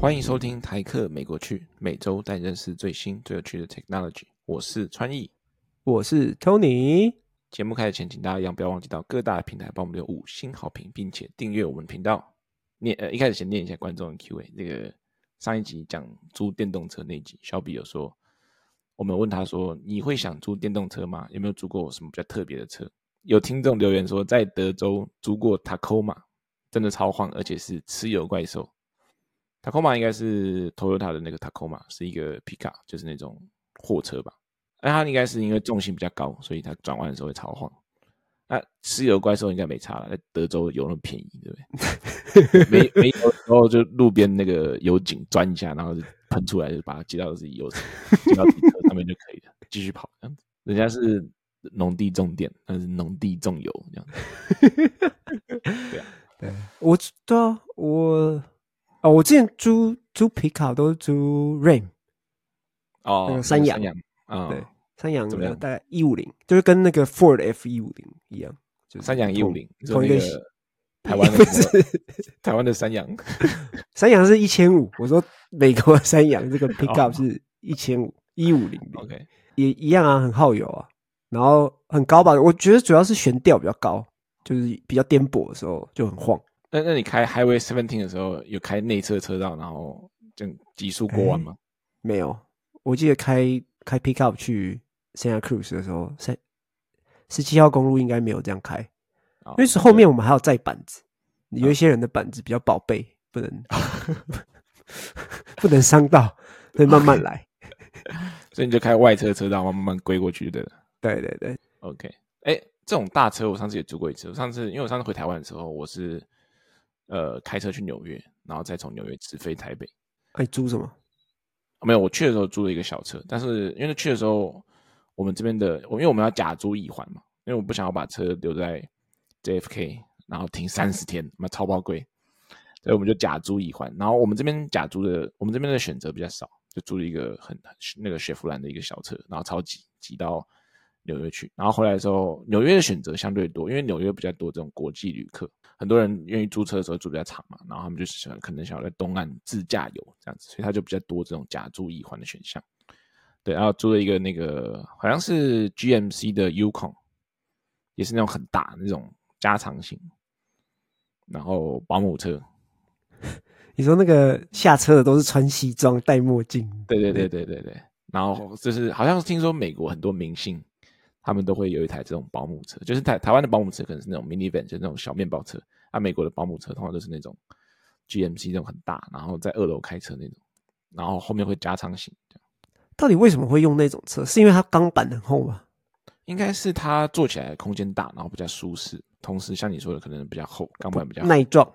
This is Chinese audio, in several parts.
欢迎收听台客美国去，每周带你认识最新最有趣的 technology。我是川艺，我是 Tony。节目开始前，请大家一样不要忘记到各大平台帮我们留五星好评，并且订阅我们的频道。念呃，一开始先念一下观众的 Q&A。这个上一集讲租电动车那一集，小比有说，我们问他说，你会想租电动车吗？有没有租过什么比较特别的车？有听众留言说，在德州租过 Tacoma，真的超晃，而且是吃油怪兽。Tacoma 应该是 Toyota 的那个 Tacoma，是一个 Pickup，就是那种货车吧。那它应该是因为重心比较高，所以它转弯的时候会超晃。那吃油怪兽应该没差了，在德州油那么便宜，对不对？没 没油的时候就路边那个油井钻一下，然后就喷出来，就把它接到自己油车，接到底车上面就可以了，继续跑这样子。人家是农地种电，但是农地种油这样子。对啊，对，我知道我。哦，我之前租租皮卡都是租 Ram，哦，那个山羊，啊，对，山羊怎么样？大概一五零，就是跟那个 Ford F 一五零一样，就是山羊一五零，同一个台湾的是台湾的山羊，山羊是一千五，我说美国山羊这个 Pickup 是一千五一五零，OK，也一样啊，很耗油啊，然后很高吧？我觉得主要是悬吊比较高，就是比较颠簸的时候就很晃。那那你开 Highway Seventeen 的时候，有开内侧车道，然后这样极速过弯吗？没有，我记得开开 Pickup 去 Santa Cruz 的时候，三十七号公路应该没有这样开，因为是后面我们还要载板子，有一些人的板子比较宝贝，不能 不能伤到，所以慢慢来。所以你就开外侧车道，慢慢归过去，对的。对对对，OK。哎，这种大车我上次也租过一次。我上次因为我上次回台湾的时候，我是。呃，开车去纽约，然后再从纽约直飞台北。哎，租什么？没有，我去的时候租了一个小车，但是因为去的时候，我们这边的，我因为我们要假租一环嘛，因为我不想要把车留在 JFK，然后停 三十天，那超爆贵，所以我们就假租一环。然后我们这边假租的，我们这边的选择比较少，租了一个很那个雪佛兰的一个小车，然后超挤挤到纽约去。然后回来的时候，纽约的选择相对多，因为纽约比较多这种国际旅客。很多人愿意租车的时候租比较长嘛，然后他们就是想可能想要在东岸自驾游这样子，所以他就比较多这种假租一环的选项。对，然后租了一个那个好像是 GMC 的 Yukon，也是那种很大那种加长型，然后保姆车。你说那个下车的都是穿西装戴墨镜？对对对对对对。然后就是好像听说美国很多明星。他们都会有一台这种保姆车，就是台台湾的保姆车可能是那种 minivan，就是那种小面包车。啊，美国的保姆车通常都是那种 GMC 那种很大，然后在二楼开车那种，然后后面会加长型。到底为什么会用那种车？是因为它钢板很厚吗？应该是它坐起来空间大，然后比较舒适，同时像你说的，可能比较厚，钢板比较耐撞，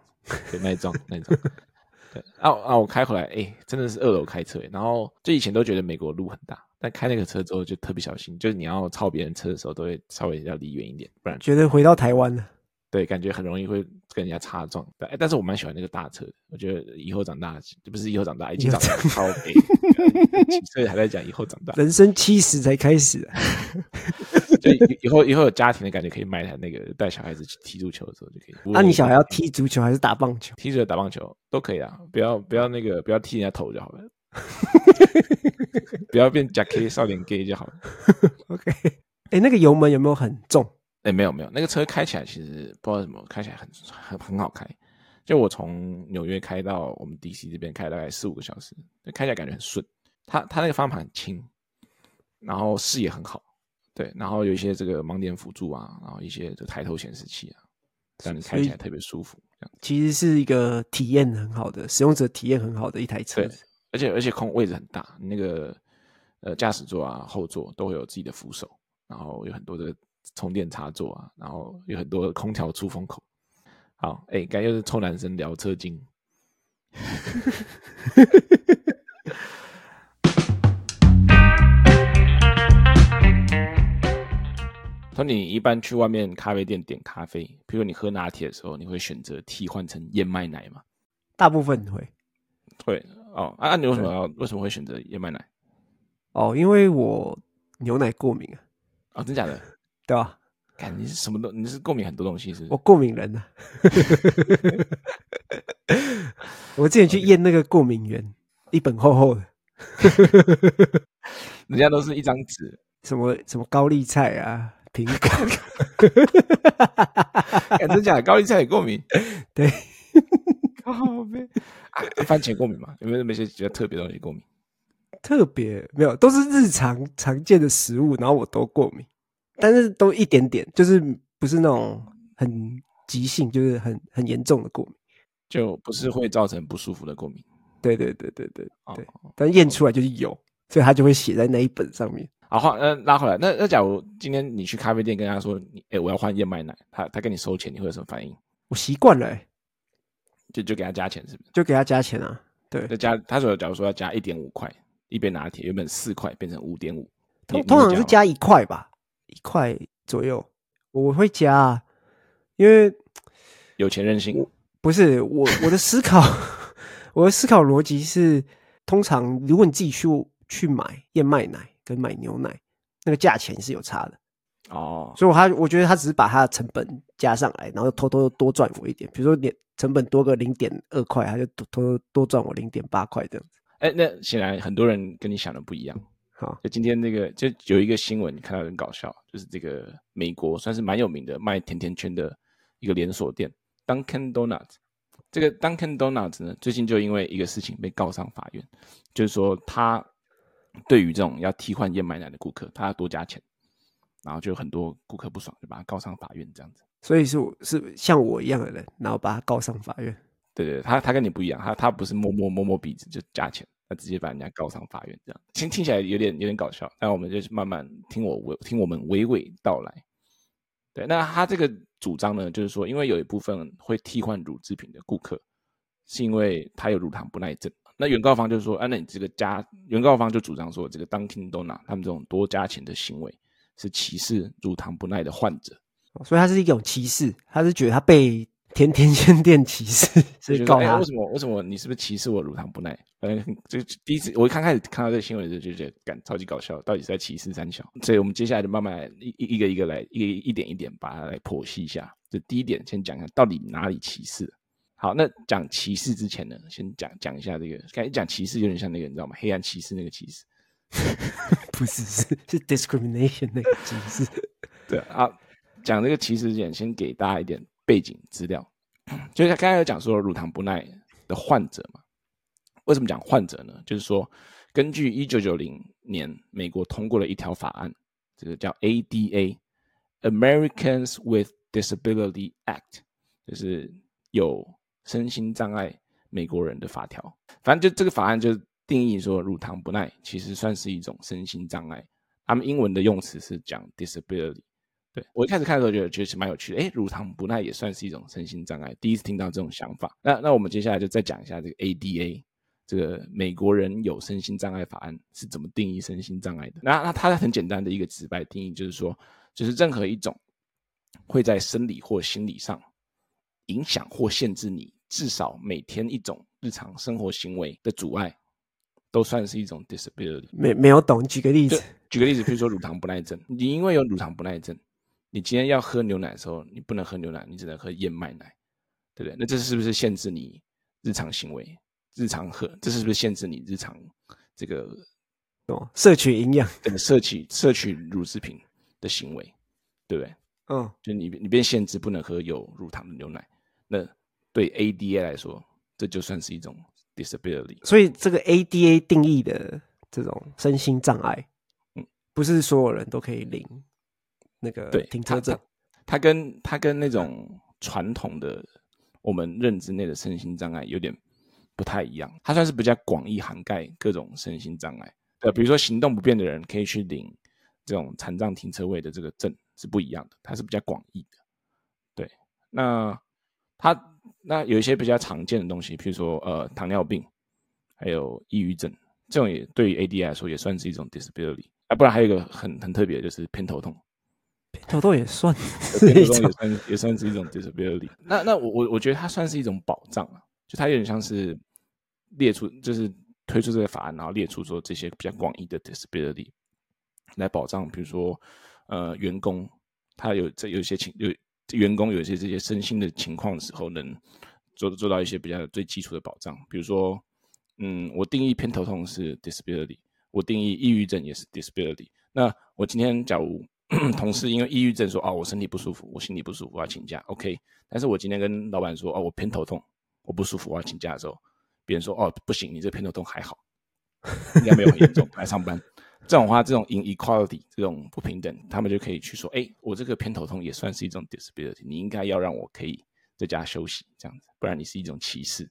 对，耐撞耐撞。对，啊啊，我开回来，哎、欸，真的是二楼开车，然后就以前都觉得美国路很大。但开那个车之后就特别小心，就是你要超别人车的时候，都会稍微要离远一点，不然觉得回到台湾了。对，感觉很容易会跟人家擦撞。对，但是我蛮喜欢那个大车，我觉得以后长大，不是以后长大，已经长大超美。几岁还在讲以后长大？人生七十才开始，就以后以后有家庭的感觉，可以买台那个带小孩子去踢足球的时候就可以。那、啊、你小孩要踢足球还是打棒球？踢足球打棒球都可以啊，不要不要那个不要踢人家头就好了。不要变假 K 少年 gay 就好了。OK，哎、欸，那个油门有没有很重？哎、欸，没有没有，那个车开起来其实不知道怎么，开起来很很很好开。就我从纽约开到我们 DC 这边开大概四五个小时，开起来感觉很顺。它它那个方向盘很轻，然后视野很好，对，然后有一些这个盲点辅助啊，然后一些这抬头显示器啊，让你开起来特别舒服。这样其实是一个体验很好的使用者体验很好的一台车。而且而且空位置很大，那个呃驾驶座啊后座都会有自己的扶手，然后有很多的充电插座啊，然后有很多的空调出风口。好，哎、欸，刚又是臭男生聊车经。说你一般去外面咖啡店点咖啡，比如你喝拿铁的时候，你会选择替换成燕麦奶吗？大部分会，会。哦，啊，你为什么要为什么会选择燕麦奶？哦，因为我牛奶过敏啊。哦，真假的？对吧？看你是什么东，你是过敏很多东西是是？我过敏人啊。我之前去验那个过敏原，一本厚厚的，人家都是一张纸，什么什么高丽菜啊，苹果，真假的？高丽菜也过敏？对，靠呗啊，番茄过敏吗？有没有那些比较特别的东西过敏？特别没有，都是日常常见的食物，然后我都过敏，但是都一点点，就是不是那种很急性，就是很很严重的过敏，就不是会造成不舒服的过敏。对对对对对对，但验出来就是有，所以他就会写在那一本上面。好，换呃拉回来，那那假如今天你去咖啡店跟他说，你哎我要换燕麦奶，他他跟你收钱，你会有什么反应？我习惯了，就就给他加钱是不是？就给他加钱啊，对，再加他说假如说要加一点五块。一杯拿铁原本四块变成五点五，通通常是加一块吧，一块左右。我会加啊，因为有钱任性。不是我我的思考，我的思考逻辑是，通常如果你自己去去买燕麦奶跟买牛奶，那个价钱是有差的哦。所以我他我觉得他只是把他的成本加上来，然后偷偷多赚我一点。比如说你成本多个零点二块，他就偷偷多赚我零点八块这样子。哎，那显然很多人跟你想的不一样。好，就今天那个，就有一个新闻，你看到很搞笑，就是这个美国算是蛮有名的卖甜甜圈的一个连锁店，Dunkin' Donuts。这个 Dunkin' Donuts 呢，最近就因为一个事情被告上法院，就是说他对于这种要替换燕麦奶的顾客，他要多加钱，然后就有很多顾客不爽，就把他告上法院这样子。所以是是像我一样的人，然后把他告上法院。对对，他他跟你不一样，他他不是摸摸摸摸鼻子就加钱。他直接把人家告上法院，这样听听起来有点有点搞笑。但我们就慢慢听我娓听我们娓娓道来。对，那他这个主张呢，就是说，因为有一部分会替换乳制品的顾客，是因为他有乳糖不耐症。那原告方就说，啊，那你这个加原告方就主张说，这个 Dunkin Donut 他们这种多加钱的行为是歧视乳糖不耐的患者，所以他是一种歧视，他是觉得他被。甜甜圈店歧视，所以告他、欸、为什么？为什么你是不是歧视我乳糖不耐？反正就第一次我一刚开始看到这个新闻的时候，就觉得感超级搞笑，到底是在歧视三小？所以我们接下来就慢慢来一一个一个来一一点一点把它来剖析一下。这第一点，先讲一下到底哪里歧视。好，那讲歧视之前呢，先讲讲一下这个。刚才讲歧视有点像那个，你知道吗？黑暗骑士那个歧视，不是是是 discrimination 那个歧视。对啊，讲这个歧视之前，先给大家一点。背景资料，就是他刚才有讲说乳糖不耐的患者嘛？为什么讲患者呢？就是说，根据一九九零年美国通过了一条法案，这个叫 ADA（Americans with Disability Act），就是有身心障碍美国人的法条。反正就这个法案就定义说，乳糖不耐其实算是一种身心障碍。他们英文的用词是讲 disability。对，我一开始看的时候觉得确实蛮有趣的，诶，乳糖不耐也算是一种身心障碍，第一次听到这种想法。那那我们接下来就再讲一下这个 ADA，这个美国人有身心障碍法案是怎么定义身心障碍的。那那它很简单的一个直白定义就是说，就是任何一种会在生理或心理上影响或限制你至少每天一种日常生活行为的阻碍，都算是一种 disability。没没有懂，举个例子，举个例子，比如说乳糖不耐症，你因为有乳糖不耐症。你今天要喝牛奶的时候，你不能喝牛奶，你只能喝燕麦奶，对不对？那这是不是限制你日常行为、日常喝？这是不是限制你日常这个哦摄取营养、对摄取摄取乳制品的行为，对不对？嗯，就你你变限制不能喝有乳糖的牛奶，那对 ADA 来说，这就算是一种 disability。所以这个 ADA 定义的这种身心障碍，嗯，不是所有人都可以领。那个对停车证，它跟它跟那种传统的我们认知内的身心障碍有点不太一样，它算是比较广义涵盖各种身心障碍。呃，比如说行动不便的人可以去领这种残障停车位的这个证是不一样的，它是比较广义的。对，那它那有一些比较常见的东西，譬如说呃糖尿病，还有抑郁症，这种也对于 ADA 来说也算是一种 disability 啊。不然还有一个很很特别的就是偏头痛。头痛也算，偏头痛也算也算是一种 disability。那那我我我觉得它算是一种保障啊，就它有点像是列出，就是推出这个法案，然后列出说这些比较广义的 disability 来保障，比如说呃员工他有这有一些情有员工有一些这些身心的情况的时候，能做做到一些比较最基础的保障。比如说，嗯，我定义偏头痛是 disability，我定义抑郁症也是 disability。那我今天假如同事因为抑郁症说，哦，我身体不舒服，我心里不舒服，我要请假，OK。但是我今天跟老板说，哦，我偏头痛，我不舒服，我要请假的时候，别人说，哦，不行，你这偏头痛还好。应该没有很严重，来上班这种话，这种 inequality 这种不平等，他们就可以去说：哎，我这个偏头痛也算是一种 disability，你应该要让我可以在家休息，这样子，不然你是一种歧视。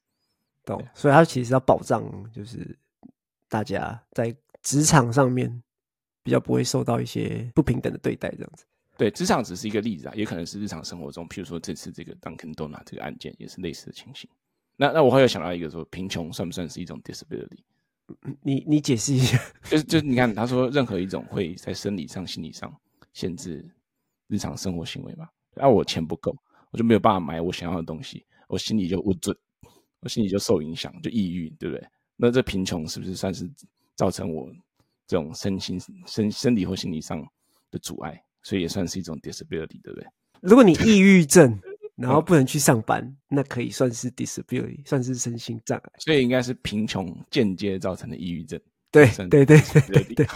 懂？所以他其实要保障，就是大家在职场上面比较不会受到一些不平等的对待，这样子。对，职场只是一个例子啊，也可能是日常生活中，譬如说这次这个 Dunkin' Donut 这个案件也是类似的情形。那那我会有想到一个说，贫穷算不算是一种 disability？你你解释一下，就是就是你看他说任何一种会在生理上、心理上限制日常生活行为嘛？那、啊、我钱不够，我就没有办法买我想要的东西，我心里就不准，我心里就受影响，就抑郁，对不对？那这贫穷是不是算是造成我这种身心身生理或心理上的阻碍？所以也算是一种 disability，对不对？如果你抑郁症。然后不能去上班，嗯、那可以算是 disability，算是身心障碍。所以应该是贫穷间接造成的抑郁症。对对对对对对。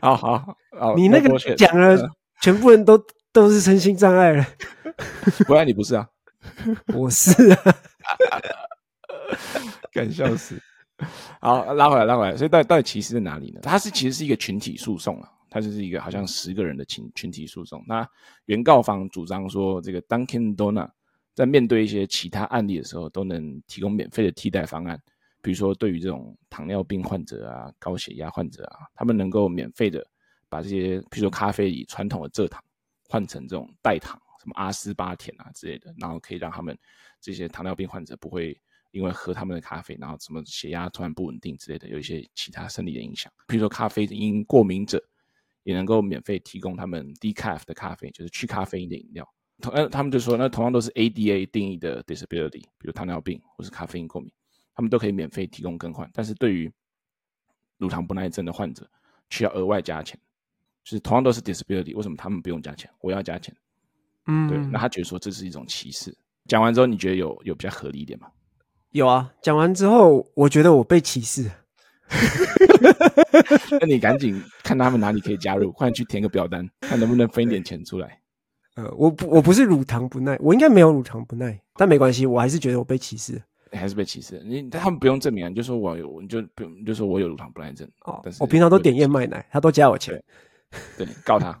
好好，你那个讲了，嗯、全部人都都是身心障碍了。不然你不是啊？我是啊。敢笑死。好，拉回来，拉回来。所以到底到底歧视在哪里呢？它是其实是一个群体诉讼啊。它就是一个好像十个人的群群体诉讼。那原告方主张说，这个 Dunkin' Donut 在面对一些其他案例的时候，都能提供免费的替代方案。比如说，对于这种糖尿病患者啊、高血压患者啊，他们能够免费的把这些，比如说咖啡里传统的蔗糖换成这种代糖，什么阿斯巴甜啊之类的，然后可以让他们这些糖尿病患者不会因为喝他们的咖啡，然后什么血压突然不稳定之类的，有一些其他生理的影响。比如说，咖啡因过敏者。也能够免费提供他们 decaf 的咖啡，就是去咖啡因的饮料。同，呃，他们就说，那同样都是 ADA 定义的 disability，比如糖尿病或是咖啡因过敏，他们都可以免费提供更换。但是对于乳糖不耐症的患者，需要额外加钱。就是同样都是 disability，为什么他们不用加钱？我要加钱。嗯，对。那他觉得说这是一种歧视。讲完之后，你觉得有有比较合理一点吗？有啊，讲完之后，我觉得我被歧视。那你赶紧看他们哪里可以加入，快去填个表单，看能不能分一点钱出来。呃，我不，我不是乳糖不耐，我应该没有乳糖不耐，但没关系，我还是觉得我被歧视。你还是被歧视？你他们不用证明啊，你就说我有，你就不用，你就说我有乳糖不耐症。哦，但是我平常都点燕麦奶，他都加我钱。对，对，告他，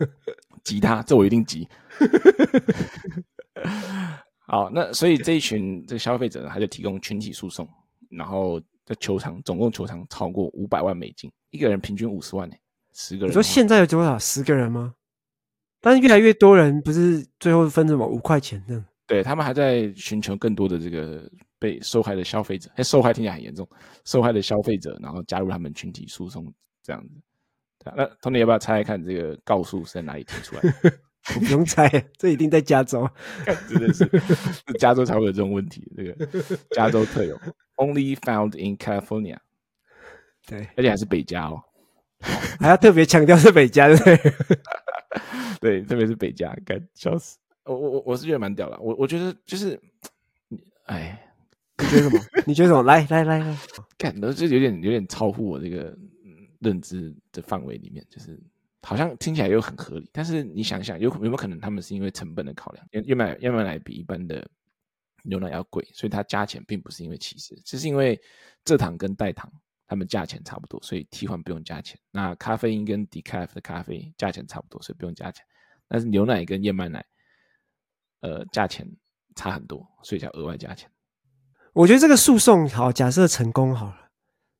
急他，这我一定急。好，那所以这一群这个消费者呢，他就提供群体诉讼，然后。在球场总共球场超过五百万美金，一个人平均五十万呢，十个人。你说现在有多少？十个人吗？但是越来越多人不是最后分什么五块钱呢？对，他们还在寻求更多的这个被受害的消费者，哎，受害听起来很严重，受害的消费者，然后加入他们群体诉讼这样子。对啊，那 Tony 要不要猜猜看这个告诉是在哪里提出来 不用猜，这一定在加州，真的是，加州才会有这种问题。这个加州特有，Only found in California。对，而且还是北加哦，还要特别强调是北加，对，对，特别是北加，干笑死。我我我我是觉得蛮屌的，我我觉得就是，哎，你觉得什么？你觉得什么？来来来来，干，那这有点有点超乎我这个认知的范围里面，就是。好像听起来又很合理，但是你想想，有有没有可能他们是因为成本的考量，要要买要买来比一般的牛奶要贵，所以它加钱并不是因为歧视，只是因为蔗糖跟代糖它们价钱差不多，所以替换不用加钱。那咖啡因跟 decaf 的咖啡价钱差不多，所以不用加钱。但是牛奶跟燕麦奶，呃，价钱差很多，所以才额外加钱。我觉得这个诉讼好，假设成功好了，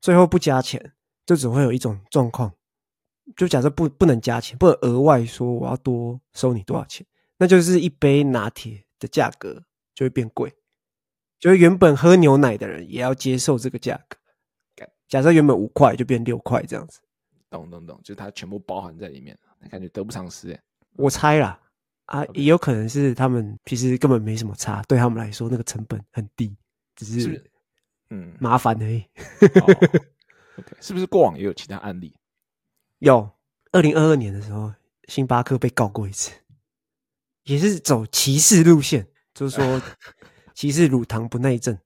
最后不加钱，就只会有一种状况。就假设不不能加钱，不能额外说我要多收你多少钱，那就是一杯拿铁的价格就会变贵，就是原本喝牛奶的人也要接受这个价格。假设原本五块就变六块这样子，懂懂懂，就是它全部包含在里面，感觉得不偿失哎。我猜啦，啊，也有可能是他们其实根本没什么差，对他们来说那个成本很低，只是，是嗯麻烦而已。OK，是不是过往也有其他案例？有，二零二二年的时候，星巴克被告过一次，也是走歧视路线，就是说歧视乳糖不耐症。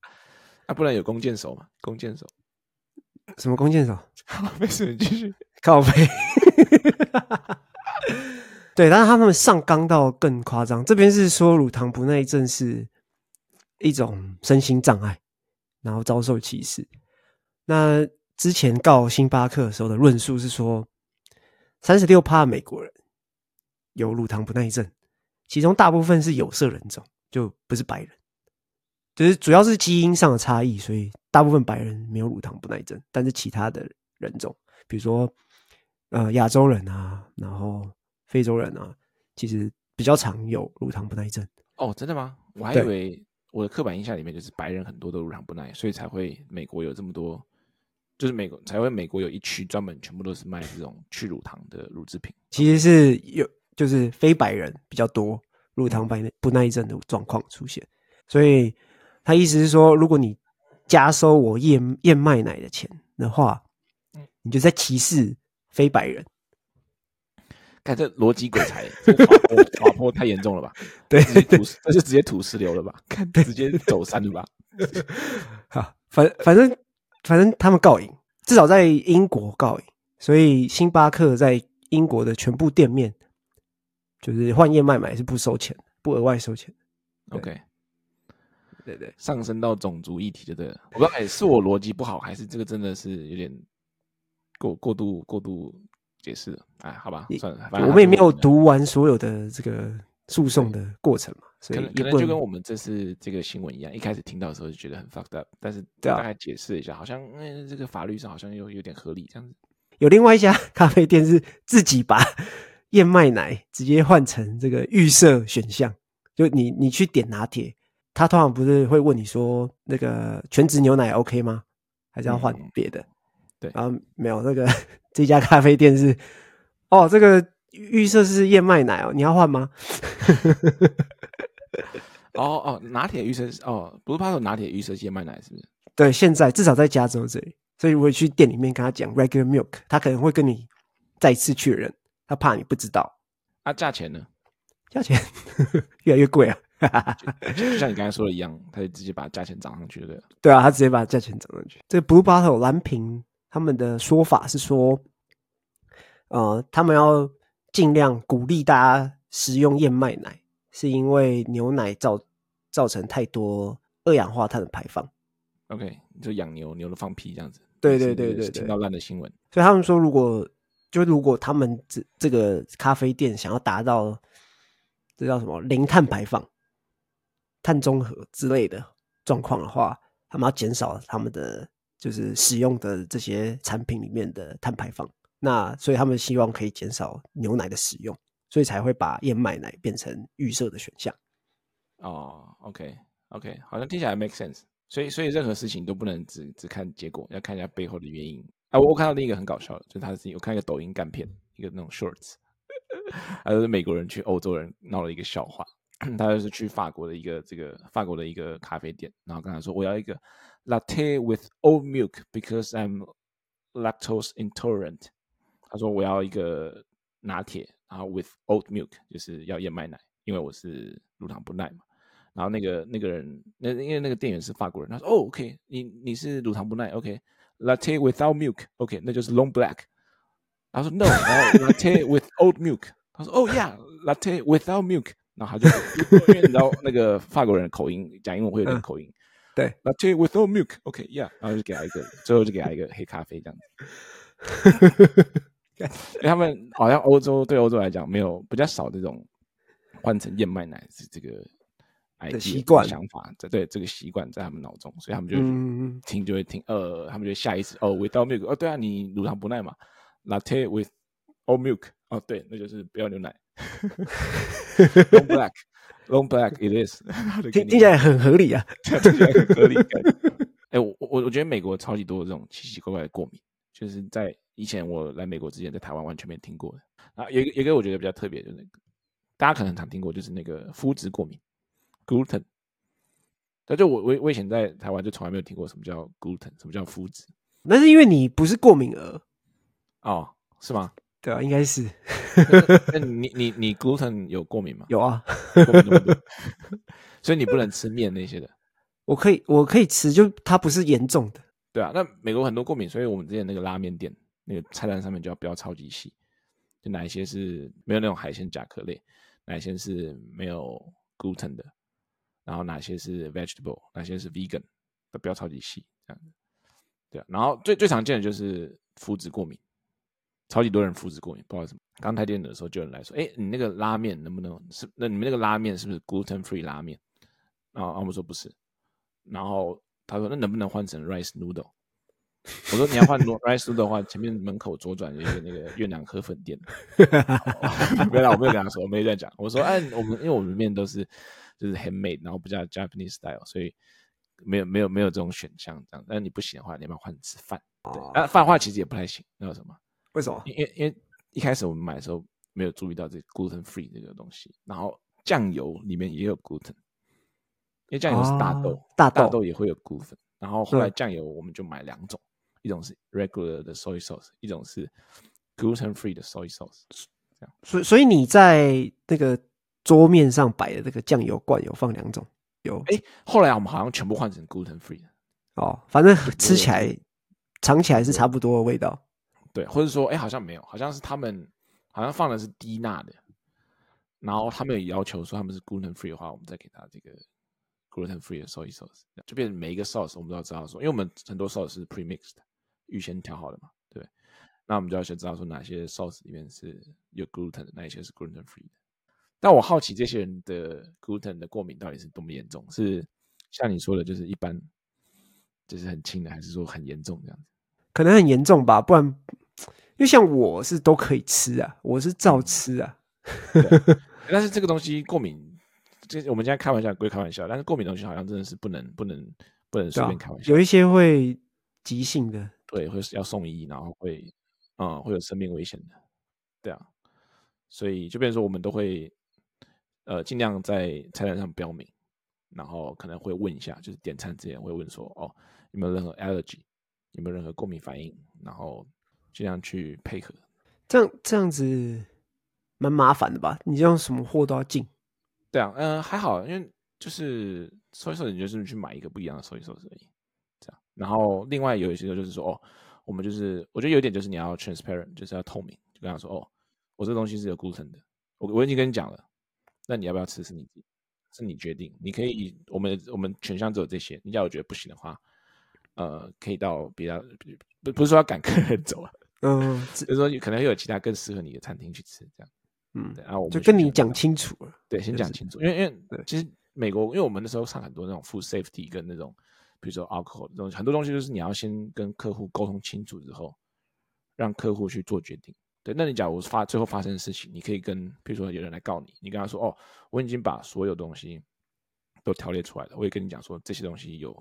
啊，不然有弓箭手嘛？弓箭手？什么弓箭手？没事，你继续。靠背。对，但是他们上纲到更夸张。这边是说乳糖不耐症是一种身心障碍，然后遭受歧视。那之前告星巴克的时候的论述是说，三十六趴美国人有乳糖不耐症，其中大部分是有色人种，就不是白人，就是主要是基因上的差异，所以大部分白人没有乳糖不耐症，但是其他的人种，比如说呃亚洲人啊，然后。非洲人啊，其实比较常有乳糖不耐症。哦，真的吗？我还以为我的刻板印象里面就是白人很多都乳糖不耐，所以才会美国有这么多，就是美国才会美国有一区专门全部都是卖这种去乳糖的乳制品。其实是有，就是非白人比较多乳糖不耐症的状况出现。所以他意思是说，如果你加收我燕燕麦奶的钱的话，你就在歧视非白人。看这逻辑鬼才，这滑坡滑坡太严重了吧？对，直接吐，这就直接土石流了吧？看，直接走山了吧？好，反反正反正他们告赢，至少在英国告赢，所以星巴克在英国的全部店面，就是换燕麦买是不收钱，不额外收钱。OK，对对，上升到种族议题就对了。我不知道，哎，是我逻辑不好，还是这个真的是有点过过度过度？解释了，哎，好吧，算了，我们也没有读完所有的这个诉讼的过程嘛，所以可能就跟我们这次这个新闻一样，一开始听到的时候就觉得很 fucked up，但是大概解释一下，好像嗯，这个法律上好像又有点合理这样子。有另外一家咖啡店是自己把燕麦奶直接换成这个预设选项，就你你去点拿铁，他通常不是会问你说那个全脂牛奶 OK 吗？还是要换别的？对，然后没有那个。这家咖啡店是哦，这个预设是燕麦奶哦，你要换吗？哦哦，拿铁预设是哦，不是怕有拿铁预设燕麦奶是不是？对，现在至少在加州这里，所以我会去店里面跟他讲 regular milk，他可能会跟你再次确认，他怕你不知道。啊，价钱呢？价钱越来越贵啊就！就像你刚才说的一样，他就直接把价钱涨上去了，对对啊，他直接把价钱涨上去。这个 Blue Bottle 蓝瓶。他们的说法是说，呃，他们要尽量鼓励大家食用燕麦奶，是因为牛奶造造成太多二氧化碳的排放。OK，就养牛，牛的放屁这样子。对对对对，对，听到烂的新闻。所以他们说，如果就如果他们这这个咖啡店想要达到这叫什么零碳排放、碳中和之类的状况的话，他们要减少他们的。就是使用的这些产品里面的碳排放，那所以他们希望可以减少牛奶的使用，所以才会把燕麦奶变成预设的选项。哦，OK OK，好像听起来 make sense。所以所以任何事情都不能只只看结果，要看一下背后的原因。啊，我看到另一个很搞笑的，就是他是我看一个抖音干片，一个那种 shorts，还有是美国人去欧洲人闹了一个笑话，他就是去法国的一个这个法国的一个咖啡店，然后跟他说我要一个。Latte with oat milk because I'm lactose intolerant。他说我要一个拿铁，然后 with oat milk 就是要燕麦奶，因为我是乳糖不耐嘛。然后那个那个人，那因为那个店员是法国人，他说哦，OK，你你是乳糖不耐，OK ，OK，Latte without milk，OK，那就是 long black。他说 No，然后 Latte with oat milk，他说哦，Yeah，Latte without milk。然后他就因为你知道那个法国人的口音讲英文会有点口音。对，Latte with no milk，OK，Yeah，、okay, 然后就给他一个，最后就给他一个黑咖啡这样子。因为他们好像欧洲对欧洲来讲没有比较少这种换成燕麦奶是这个 习惯想法，这对这个习惯在他们脑中，所以他们就听就会听，呃，他们就下意识哦，without milk，哦，对啊，你乳糖不耐嘛，Latte with all milk，哦，对，那就是不要牛奶，long black。Long black it is，听听起来很合理啊，听起来很合理。哎、欸，我我我觉得美国超级多这种奇奇怪怪的过敏，就是在以前我来美国之前，在台湾完全没听过的。啊，有一个有一个我觉得比较特别，就是那个大家可能很常听过，就是那个肤质过敏，gluten。但就我我我以前在台湾就从来没有听过什么叫 gluten，什么叫麸质。那是因为你不是过敏儿哦，是吗？对啊，应该是。那你你你 gluten 有过敏吗？有啊，过敏那么多所以你不能吃面那些的。我可以，我可以吃，就它不是严重的。对啊，那美国很多过敏，所以我们之前那个拉面店那个菜单上面就要标超级细，就哪一些是没有那种海鲜甲壳类，哪一些是没有 gluten 的，然后哪些是 vegetable，哪些是 vegan，都不要超级细这样子。对啊，然后最最常见的就是麸质过敏，超级多人麸质过敏，不知道为什么。刚开店的时候就有人来说，哎，你那个拉面能不能是？那你们那个拉面是不是 gluten free 拉面？然后我们说不是。然后他说：“那能不能换成 rice noodle？” 我说：“你要换 rice 的话，前面门口左转有一个那个越南河粉店。”没有，我没有跟他说，我没有这样讲。我说：“哎，我们因为我们面都是就是 handmade，然后不叫 Japanese style，所以没有没有没有这种选项这样。但你不行的话，你要不要换吃饭？对，啊，饭的话其实也不太行。那有什么？为什么？因为因为一开始我们买的时候没有注意到这 gluten free 这个东西，然后酱油里面也有 gluten。”因为酱油是大豆，啊、大豆大豆也会有 gluten，然后后来酱油我们就买两种，一种是 regular 的 soy sauce，一种是 gluten free 的 soy sauce。这样，所以所以你在那个桌面上摆的这个酱油罐有放两种，有。哎，后来我们好像全部换成 gluten free 的。哦，反正吃起来、尝起来是差不多的味道。对，或者说，哎，好像没有，好像是他们好像放的是低钠的，然后他们有要求说他们是 gluten free 的话，我们再给他这个。gluten free 的 soy sauce 就变成每一个 sauce 我们都要知道说，因为我们很多 sauce 是 pre-mixed 预先调好的嘛，对，那我们就要先知道说哪些 sauce 里面是有 gluten 的，哪一些是 gluten free 的。但我好奇这些人的 gluten 的过敏到底是多么严重？是像你说的，就是一般，就是很轻的，还是说很严重这样子？可能很严重吧，不然，因为像我是都可以吃啊，我是照吃啊。但是这个东西过敏。这我们现在开玩笑归开玩笑，但是过敏东西好像真的是不能不能不能随便开玩笑。有一些会急性的，对，会要送医，然后会嗯会有生命危险的，对啊。所以就变成说我们都会呃尽量在菜单上标明，然后可能会问一下，就是点餐之前会问说哦有没有任何 allergy，有没有任何过敏反应，然后尽量去配合。这样这样子蛮麻烦的吧？你这样什么货都要进。对啊，嗯，还好，因为就是收一搜，你就是去买一个不一样的收一搜而已。然后另外有一些就是说，哦，我们就是我觉得有一点就是你要 transparent，就是要透明，就跟他说，哦，我这个东西是有 gluten 的，我我已经跟你讲了，那你要不要吃是你是你决定，你可以，我们我们全箱只有这些，你要我觉得不行的话，呃，可以到别的不不是说要赶客人走啊，嗯，就是说可能会有其他更适合你的餐厅去吃这样。嗯，然后我们就跟你讲清楚了。对，先讲清楚，因为因为其实美国，因为我们那时候上很多那种 food safety 跟那种，比如说 alcohol 这种很多东西，就是你要先跟客户沟通清楚之后，让客户去做决定。对，那你假如发最后发生的事情，你可以跟，比如说有人来告你，你跟他说，哦，我已经把所有东西都条列出来了，我也跟你讲说这些东西有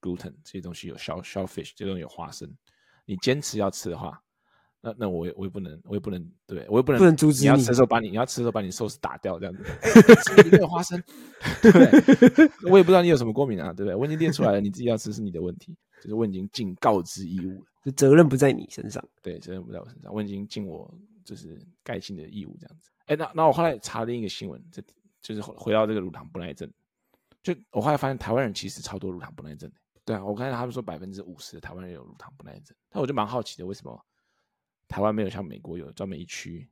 gluten，这些东西有 shell shellfish，这些东西有花生，你坚持要吃的话。那那我也我也不能我也不能对我也不能不能阻止你，你要吃的时候把你你要吃的时候把你寿司打掉这样子，欸、里面有花生，对 不对？我也不知道你有什么过敏啊，对不对？我已经列出来了，你自己要吃是你的问题，就是我已经尽告知义务了，就责任不在你身上，对，责任不在我身上，我已经尽我就是该尽的义务这样子。哎、欸，那那我后来查另一个新闻，这就是回到这个乳糖不耐症，就我后来发现台湾人其实超多乳糖不耐症的，对啊，我看他们说百分之五十的台湾人有乳糖不耐症，但我就蛮好奇的，为什么？台湾没有像美国有专门一区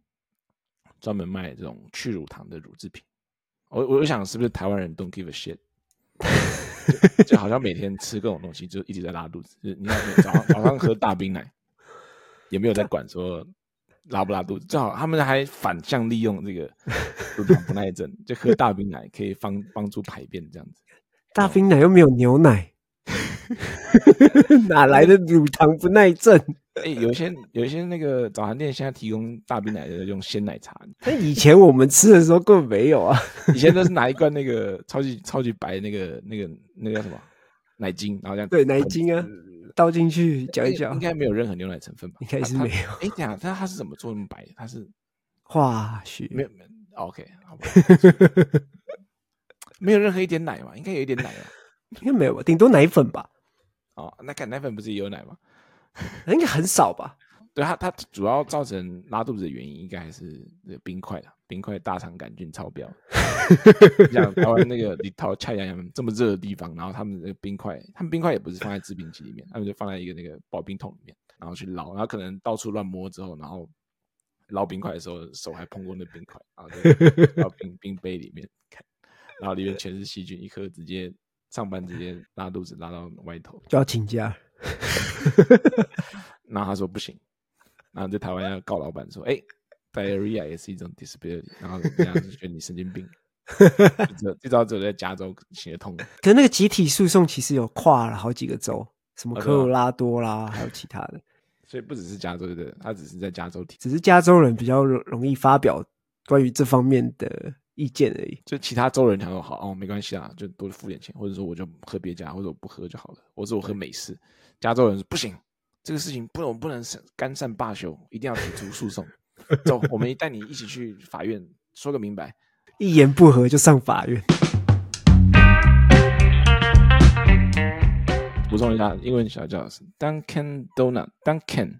专门卖这种去乳糖的乳制品，我我想是不是台湾人 don't give a shit，就，就好像每天吃各种东西就一直在拉肚子，就你看早上早上喝大冰奶，也没有在管说拉不拉肚子，正好他们还反向利用这个 乳糖不耐症，就喝大冰奶可以帮帮助排便这样子，大冰奶又没有牛奶，哪来的乳糖不耐症？哎、欸，有些有些那个早餐店现在提供大冰奶的用鲜奶茶，那以前我们吃的时候根本没有啊，以前都是拿一罐那个超级超级白那个那个那个叫什么奶精，然后这样对奶精啊，倒进去搅一搅，应该没有任何牛奶成分吧？应该是没有。哎、欸，等下，但它是怎么做那么白的？它是化学？没有没有，OK，好吧，没有任何一点奶嘛？应该有一点奶吧？应该没有吧？顶多奶粉吧？哦，那看奶粉不是也有奶吗？应该很少吧？对它它主要造成拉肚子的原因，应该还是那个冰块的冰块大肠杆菌超标。像台湾那个立陶恰阳阳这么热的地方，然后他们那个冰块，他们冰块也不是放在制冰机里面，他们就放在一个那个保冰桶里面，然后去捞，然后可能到处乱摸之后，然后捞冰块的时候手还碰过那冰块，然后就 到冰冰杯里面看，然后里面全是细菌，一颗直接上班直接拉肚子拉到外头，就要请假。然后他说不行，然后在台湾要告老板说，哎、欸、，diarrhea 也是一种 disability，然后人家就觉得你神经病。这这招只有在加州行得通。可是那个集体诉讼其实有跨了好几个州，什么科罗拉多啦，还有其他的。所以不只是加州的，他只是在加州提，只是加州人比较容易发表关于这方面的意见而已。就其他州人讲说好哦，没关系啊，就多付点钱，或者说我就喝别家，或者我不喝就好了，或者我喝美式。加州人说不行，这个事情不能，不能干善罢休，一定要提出诉讼。走，我们带你一起去法院说个明白。一言不合就上法院。补充一下，英文小教室 Dunkin' Donut，Dunkin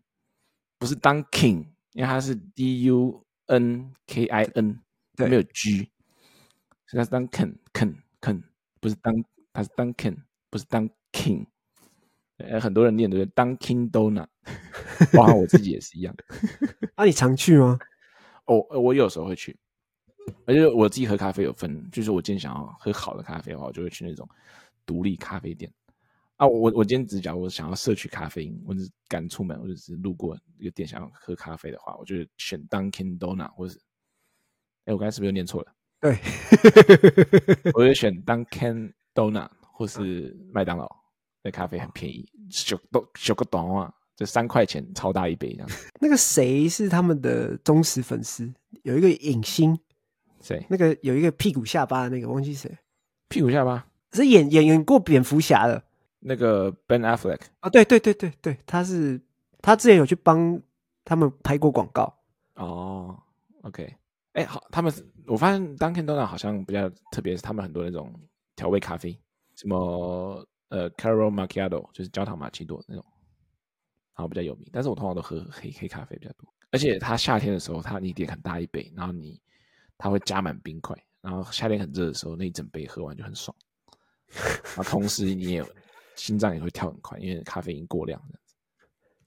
不是 Dunkin，因为它是 D U N K I N，对，没有 G，所以它是 Dunkin，Kin，Kin，不是 Dun，它是 Dunkin，不是 Dunkin。很多人念的是 Dunkin' Donut，包括我自己也是一样。啊，你常去吗？哦，我有时候会去。而且我自己喝咖啡有分，就是我今天想要喝好的咖啡的话，我就会去那种独立咖啡店啊。我我今天只讲我想要摄取咖啡因，我只是赶出门，或者是路过一个店想要喝咖啡的话，我就选 Dunkin' Donut，或者是哎，我刚才是不是又念错了？对，我就选 Dunkin' Donut 或是麦当劳，那咖啡很便宜，九都九个短啊，就三块钱超大一杯这样。那个谁是他们的忠实粉丝？有一个影星。谁？那个有一个屁股下巴的那个，忘记谁？屁股下巴是演演演过蝙蝠侠的那个 Ben Affleck 啊？对对对对对，他是他之前有去帮他们拍过广告哦。OK，哎、好，他们我发现 Dunkin' Dona 好像比较特别，是他们很多那种调味咖啡，什么呃 Caramel Macchiato 就是焦糖玛奇朵那种，然后比较有名。但是我通常都喝黑黑咖啡比较多，而且他夏天的时候，他你点很大一杯，然后你。它会加满冰块，然后夏天很热的时候，那一整杯喝完就很爽。然后同时你也心脏也会跳很快，因为咖啡因过量。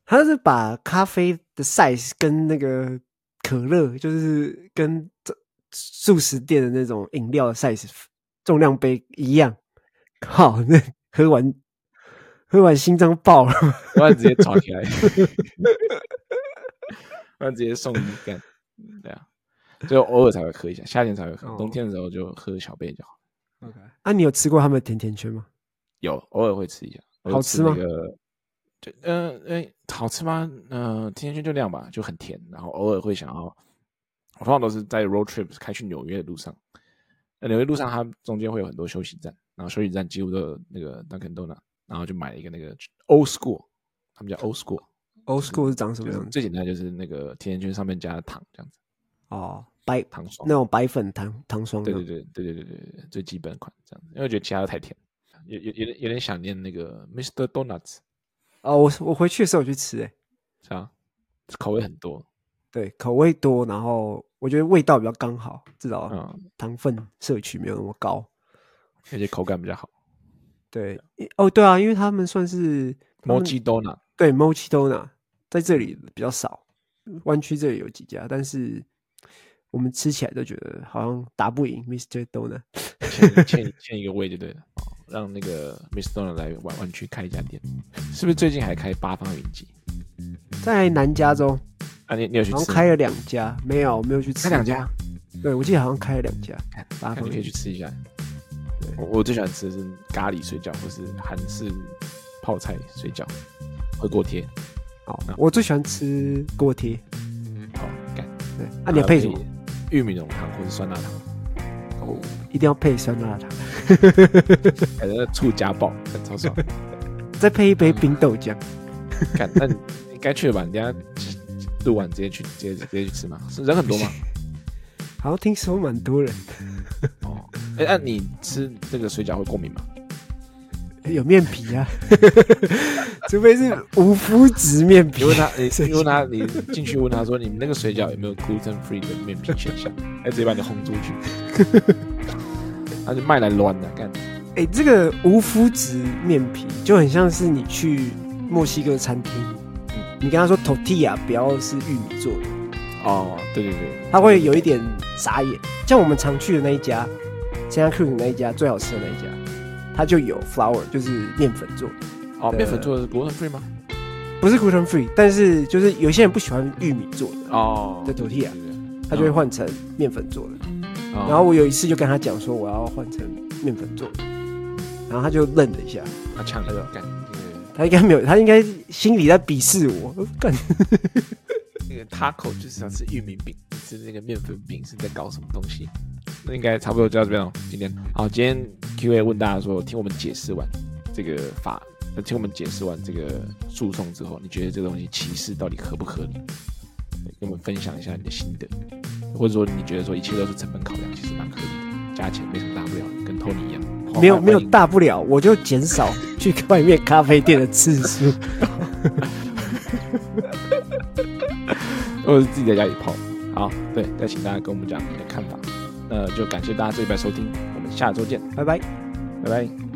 他是把咖啡的 size 跟那个可乐，就是跟这速食店的那种饮料的 size 重量杯一样。靠，那喝完喝完心脏爆了，我要直接抓起来，我要直接送医干。对啊。就偶尔才会喝一下，夏天才会喝，冬天的时候就喝小杯就好。OK，啊，你有吃过他们的甜甜圈吗？有，偶尔会吃一下。好吃吗？就嗯哎，好吃吗？嗯，甜甜圈就那样吧，就很甜。然后偶尔会想要，我通常都是在 road trip 开去纽约的路上，那纽约路上它中间会有很多休息站，然后休息站几乎都有那个 Dunkin Donuts，然后就买了一个那个 old school，他们叫 old school，old school 是长什么样子？最简单就是那个甜甜圈上面加糖这样子。哦，白糖霜，那种白粉糖糖霜。对对对对对对对，最基本款这样子，因为我觉得其他的太甜，有有有点有点想念那个 Mister Donuts。哦，我我回去的时候我去吃，欸，哎，是啊，口味很多，对，口味多，然后我觉得味道比较刚好，至少糖分摄取没有那么高，而且口感比较好。对，哦，对啊，因为他们算是 Mochi Donut，对，Mochi Donut 在这里比较少，湾区这里有几家，但是。我们吃起来都觉得好像打不赢 Mr. Donut，欠欠欠一个位就对了，让那个 Miss Donna 来湾湾区开一家店，是不是最近还开八方云集？在南加州啊，你你有去吃？好像开了两家，没有，没有去吃。开两家？对，我记得好像开了两家。八方你可以去吃一下。我我最喜欢吃的是咖喱水饺，或是韩式泡菜水饺，和锅贴。好，我最喜欢吃锅贴。好，干。对，啊，你要配什么？玉米浓汤或者酸辣汤，哦，一定要配酸辣汤，感觉醋加爆，超爽。再配一杯冰豆浆，看，那你该去了吧？你等下录完直接去，直接直接去吃嘛？是人很多吗？好像听说蛮多人。哦，哎、欸，那、啊、你吃这个水饺会过敏吗？有面皮啊，除非是无麸质面皮。你问他，你你问他，你进去问他说，你们那个水饺有没有 gluten free 的面皮选项？他，直接把你轰出去，他就卖来乱的，干。哎，这个无麸质面皮就很像是你去墨西哥餐厅，嗯，你跟他说 tortilla 不要是玉米做的。哦，对对对，他会有一点傻眼。像我们常去的那一家，Santa Cruz 那一家最好吃的那一家。它就有 flour，就是面粉做的。哦，面粉做的是 gluten free 吗？不是 gluten free，但是就是有些人不喜欢玉米做的哦的 tortilla，他就会换成面粉做的。哦、然后我有一次就跟他讲说我要换成面粉做的，然后他就愣了一下，他抢了个干，他应该没有，他应该心里在鄙视我干。那个 taco 就是想吃玉米饼，吃那个面粉饼是在搞什么东西？那应该差不多就到这边了。今天好，今天 Q&A 问大家说，听我们解释完这个法，听我们解释完这个诉讼之后，你觉得这个东西歧视到底合不合理？跟我们分享一下你的心得，或者说你觉得说一切都是成本考量，其实蛮合理的，加钱没什么大不了，跟 Tony 一样，没有没有大不了，我就减少去外面咖啡店的次数，或者是自己在家里泡。好，对，再请大家跟我们讲你的看法。那就感谢大家这一拜收听，我们下周见，拜拜，拜拜。